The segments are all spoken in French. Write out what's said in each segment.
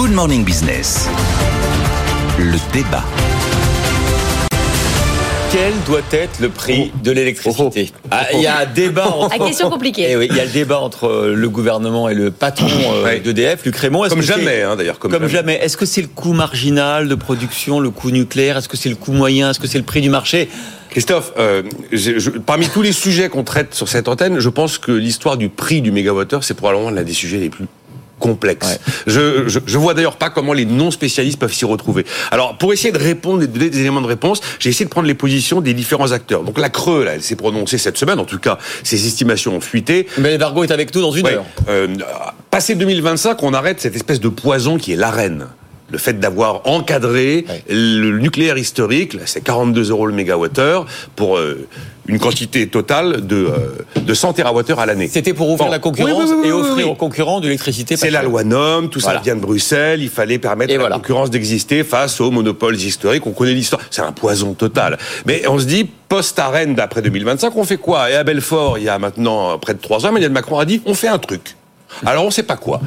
Good Morning Business. Le débat. Quel doit être le prix de l'électricité ah, Il y a un débat entre... Question compliquée. Eh oui, il y a le débat entre euh, le gouvernement et le patron euh, d'EDF, Luc Raymond. Comme jamais, hein, d'ailleurs. Comme, jamais. Est-ce que c'est le coût marginal de production, le coût nucléaire? Est-ce que c'est le coût moyen? Est-ce que c'est le prix du marché? Christophe, euh, je, parmi tous les sujets qu'on traite sur cette antenne, je pense que l'histoire du prix du mégawattheure, c'est probablement l'un des sujets les plus complexe. Je, je, je, vois d'ailleurs pas comment les non-spécialistes peuvent s'y retrouver. Alors, pour essayer de répondre et de donner des éléments de réponse, j'ai essayé de prendre les positions des différents acteurs. Donc la Creux, là, elle s'est prononcée cette semaine, en tout cas, ses estimations ont fuité. Mais Vargo est avec nous dans une heure. Euh, passé 2025, on arrête cette espèce de poison qui est l'arène le fait d'avoir encadré le nucléaire historique, c'est 42 euros le mégawattheure pour euh, une quantité totale de, euh, de 100 TWh à l'année. C'était pour ouvrir la concurrence et offrir aux concurrents de l'électricité. C'est la loi NOM, tout ça vient de Bruxelles. Il fallait permettre à la concurrence d'exister face aux monopoles historiques. On connaît l'histoire. C'est un poison total. Mais on se dit, post-arène d'après 2025, on fait quoi? Et à Belfort, il y a maintenant près de trois ans, Emmanuel Macron a dit, on fait un truc. Alors on ne sait pas quoi.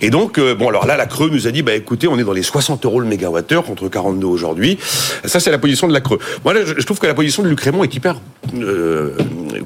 Et donc, euh, bon, alors là, la Creux nous a dit, bah écoutez, on est dans les 60 euros le mégawattheure contre 42 aujourd'hui. Ça, c'est la position de la Creux. Moi, je, trouve que la position de Luc est hyper euh,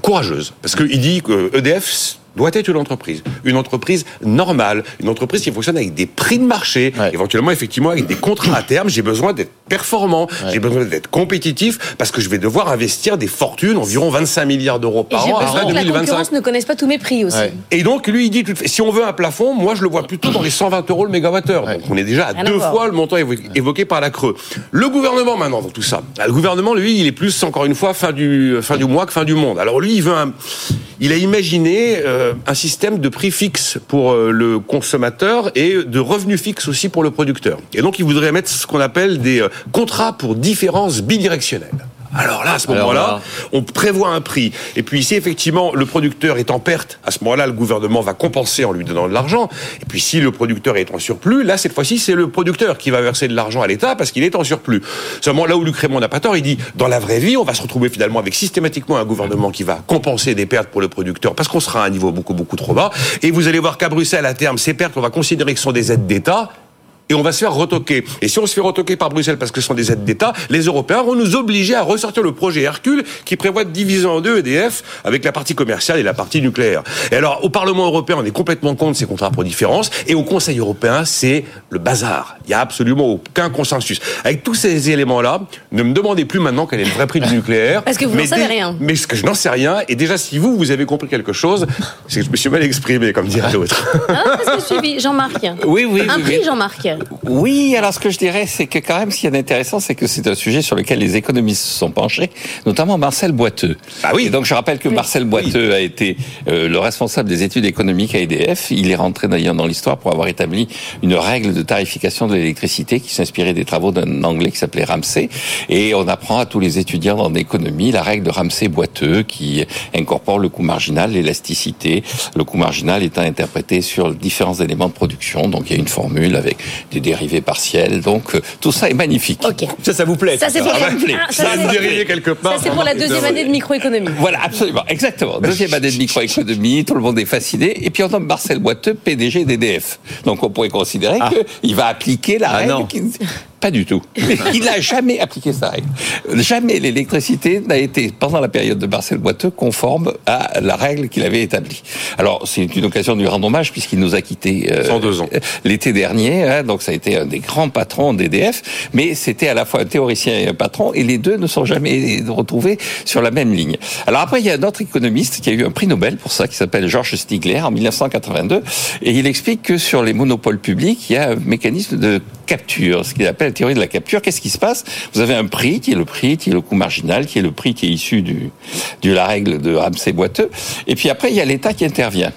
courageuse. Parce qu'il dit que EDF doit être une entreprise, une entreprise normale, une entreprise qui fonctionne avec des prix de marché, éventuellement effectivement avec des contrats à terme. J'ai besoin d'être performant, j'ai besoin d'être compétitif parce que je vais devoir investir des fortunes, environ 25 milliards d'euros par an à 2025. La concurrence ne connaissent pas tous mes prix aussi. Et donc lui il dit si on veut un plafond, moi je le vois plutôt dans les 120 euros le mégawattheure. Donc on est déjà à deux fois le montant évoqué par la Creux. Le gouvernement maintenant dans tout ça, le gouvernement lui il est plus encore une fois fin du fin du mois que fin du monde. Alors lui il veut un il a imaginé euh, un système de prix fixe pour euh, le consommateur et de revenus fixes aussi pour le producteur. Et donc, il voudrait mettre ce qu'on appelle des euh, contrats pour différence bidirectionnelle. Alors là, à ce moment-là, on prévoit un prix. Et puis si effectivement le producteur est en perte, à ce moment-là, le gouvernement va compenser en lui donnant de l'argent. Et puis si le producteur est en surplus, là, cette fois-ci, c'est le producteur qui va verser de l'argent à l'État parce qu'il est en surplus. Seulement là où Luc Raymond n'a pas tort, il dit, dans la vraie vie, on va se retrouver finalement avec systématiquement un gouvernement qui va compenser des pertes pour le producteur parce qu'on sera à un niveau beaucoup, beaucoup trop bas. Et vous allez voir qu'à Bruxelles, à terme, ces pertes, on va considérer que ce sont des aides d'État et on va se faire retoquer. Et si on se fait retoquer par Bruxelles parce que ce sont des aides d'État, les Européens vont nous obliger à ressortir le projet Hercule qui prévoit de diviser en deux EDF avec la partie commerciale et la partie nucléaire. Et alors, au Parlement européen, on est complètement contre ces contrats pour différence. Et au Conseil européen, c'est le bazar. Il n'y a absolument aucun consensus. Avec tous ces éléments-là, ne me demandez plus maintenant quel est le vrai prix du nucléaire. Parce que vous n'en savez rien. Mais ce que je n'en sais rien. Et déjà, si vous, vous avez compris quelque chose, c'est que je me suis mal exprimé, comme dirait l'autre. Ah, parce que je suis Jean-Marc. Oui, oui. Un prix, Jean-Marc. Oui, alors ce que je dirais, c'est que quand même, ce qui est intéressant, c'est que c'est un sujet sur lequel les économistes se sont penchés, notamment Marcel Boiteux. Ah oui. Et donc je rappelle que Marcel Boiteux a été euh, le responsable des études économiques à EDF. Il est rentré d'ailleurs dans l'histoire pour avoir établi une règle de tarification de l'électricité qui s'inspirait des travaux d'un Anglais qui s'appelait Ramsey. Et on apprend à tous les étudiants en économie la règle de Ramsey-Boiteux qui incorpore le coût marginal, l'élasticité. Le coût marginal étant interprété sur différents éléments de production. Donc il y a une formule avec des dérivés partiel. Donc euh, tout ça est magnifique. Ça, ça vous plaît Ça, c'est pour, ça, me quelque part. Ça, c'est pour la deuxième année de microéconomie. Voilà, absolument, exactement. Deuxième année de microéconomie, tout le monde est fasciné. Et puis on nomme Marcel Boiteux, PDG d'EDF. Donc on pourrait considérer ah. qu'il va appliquer la ah, règle. Pas du tout. Il n'a jamais appliqué sa règle. Jamais l'électricité n'a été, pendant la période de Marcel Boiteux, conforme à la règle qu'il avait établie. Alors, c'est une occasion de lui rendre hommage puisqu'il nous a quittés euh, ans. l'été dernier. Hein, donc, ça a été un des grands patrons d'EDF. Mais c'était à la fois un théoricien et un patron. Et les deux ne sont jamais retrouvés sur la même ligne. Alors après, il y a un autre économiste qui a eu un prix Nobel pour ça, qui s'appelle Georges Stigler en 1982. Et il explique que sur les monopoles publics, il y a un mécanisme de capture, ce qu'il appelle la théorie de la capture. Qu'est-ce qui se passe? Vous avez un prix qui est le prix, qui est le coût marginal, qui est le prix qui est issu du, de la règle de Ramsey Boiteux. Et puis après, il y a l'État qui intervient.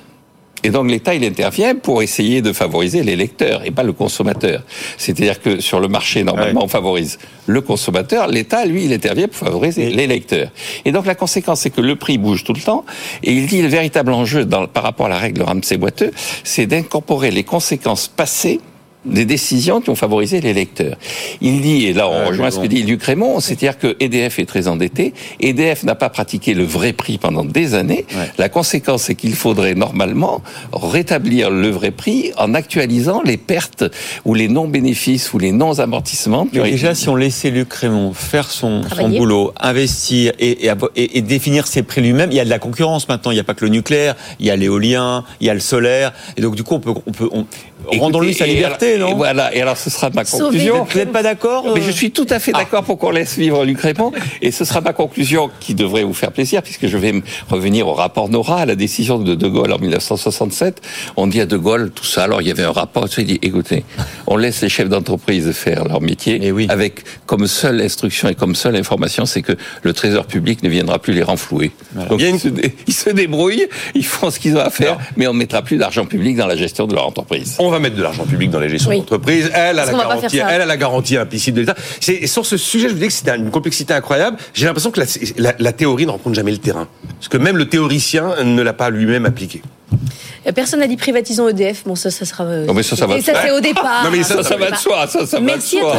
Et donc l'État, il intervient pour essayer de favoriser les lecteurs et pas le consommateur. C'est-à-dire que sur le marché, normalement, on favorise le consommateur. L'État, lui, il intervient pour favoriser les lecteurs. Et donc la conséquence, c'est que le prix bouge tout le temps. Et il dit le véritable enjeu dans, par rapport à la règle Ramsey-Boiteux, c'est d'incorporer les conséquences passées des décisions qui ont favorisé les lecteurs. Il dit, et là on Ouais, rejoint ce bon. que dit Luc Raymond, c'est-à-dire que EDF est très endetté, EDF n'a pas pratiqué le vrai prix pendant des années. Ouais. La conséquence, c'est qu'il faudrait normalement rétablir le vrai prix en actualisant les pertes ou les non-bénéfices ou les non-amortissements. déjà, été- si on laissait Luc Raymond faire son, son boulot, investir et, et- et définir ses prix lui-même, il y a de la concurrence maintenant. Il n'y a pas que le nucléaire, il y a l'éolien, il y a le solaire. Et donc, du coup, on peut, on peut, on, rendons-lui sa liberté, non et Voilà, et alors ce sera ma conclusion. Vous n'êtes pas d'accord Mais euh je suis tout à fait d'accord pour qu'on laisse vivre Luc Raymond. Et ce sera ma conclusion qui devrait vous faire plaisir, puisque je vais revenir au rapport Nora, à la décision de De Gaulle en 1967. On dit à De Gaulle, tout ça, alors il y avait un rapport, il dit, écoutez, on laisse les chefs d'entreprise faire leur métier, Eh oui. avec comme seule instruction et comme seule information, c'est que le trésor public ne viendra plus les renflouer. Donc une- ils, se dé- ils se débrouillent, ils font ce qu'ils ont à faire, mais on ne mettra plus d'argent public dans la gestion de leur entreprise. On va mettre de l'argent public dans les gestions Oui. d'entreprise. Elle a la garantie, elle a la garantie implicite de l'État. Sur ce sujet, je vous dis que c'est une complexité incroyable. J'ai l'impression que la, la- la théorie ne rencontre jamais le terrain, parce que même le théoricien ne l'a pas lui-même appliqué. Euh, Personne n'a dit privatisons EDF. Bon, ça, ça sera. euh, Non, mais ça, ça va et ça, c'est au départ. Non, mais ça, Ça, ça va de soi, ça, ça va de soi.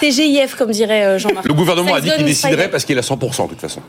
TGIF, comme dirait euh, Jean-Marc. Le gouvernement a dit qu'il déciderait parce qu'il a 100% de toute façon.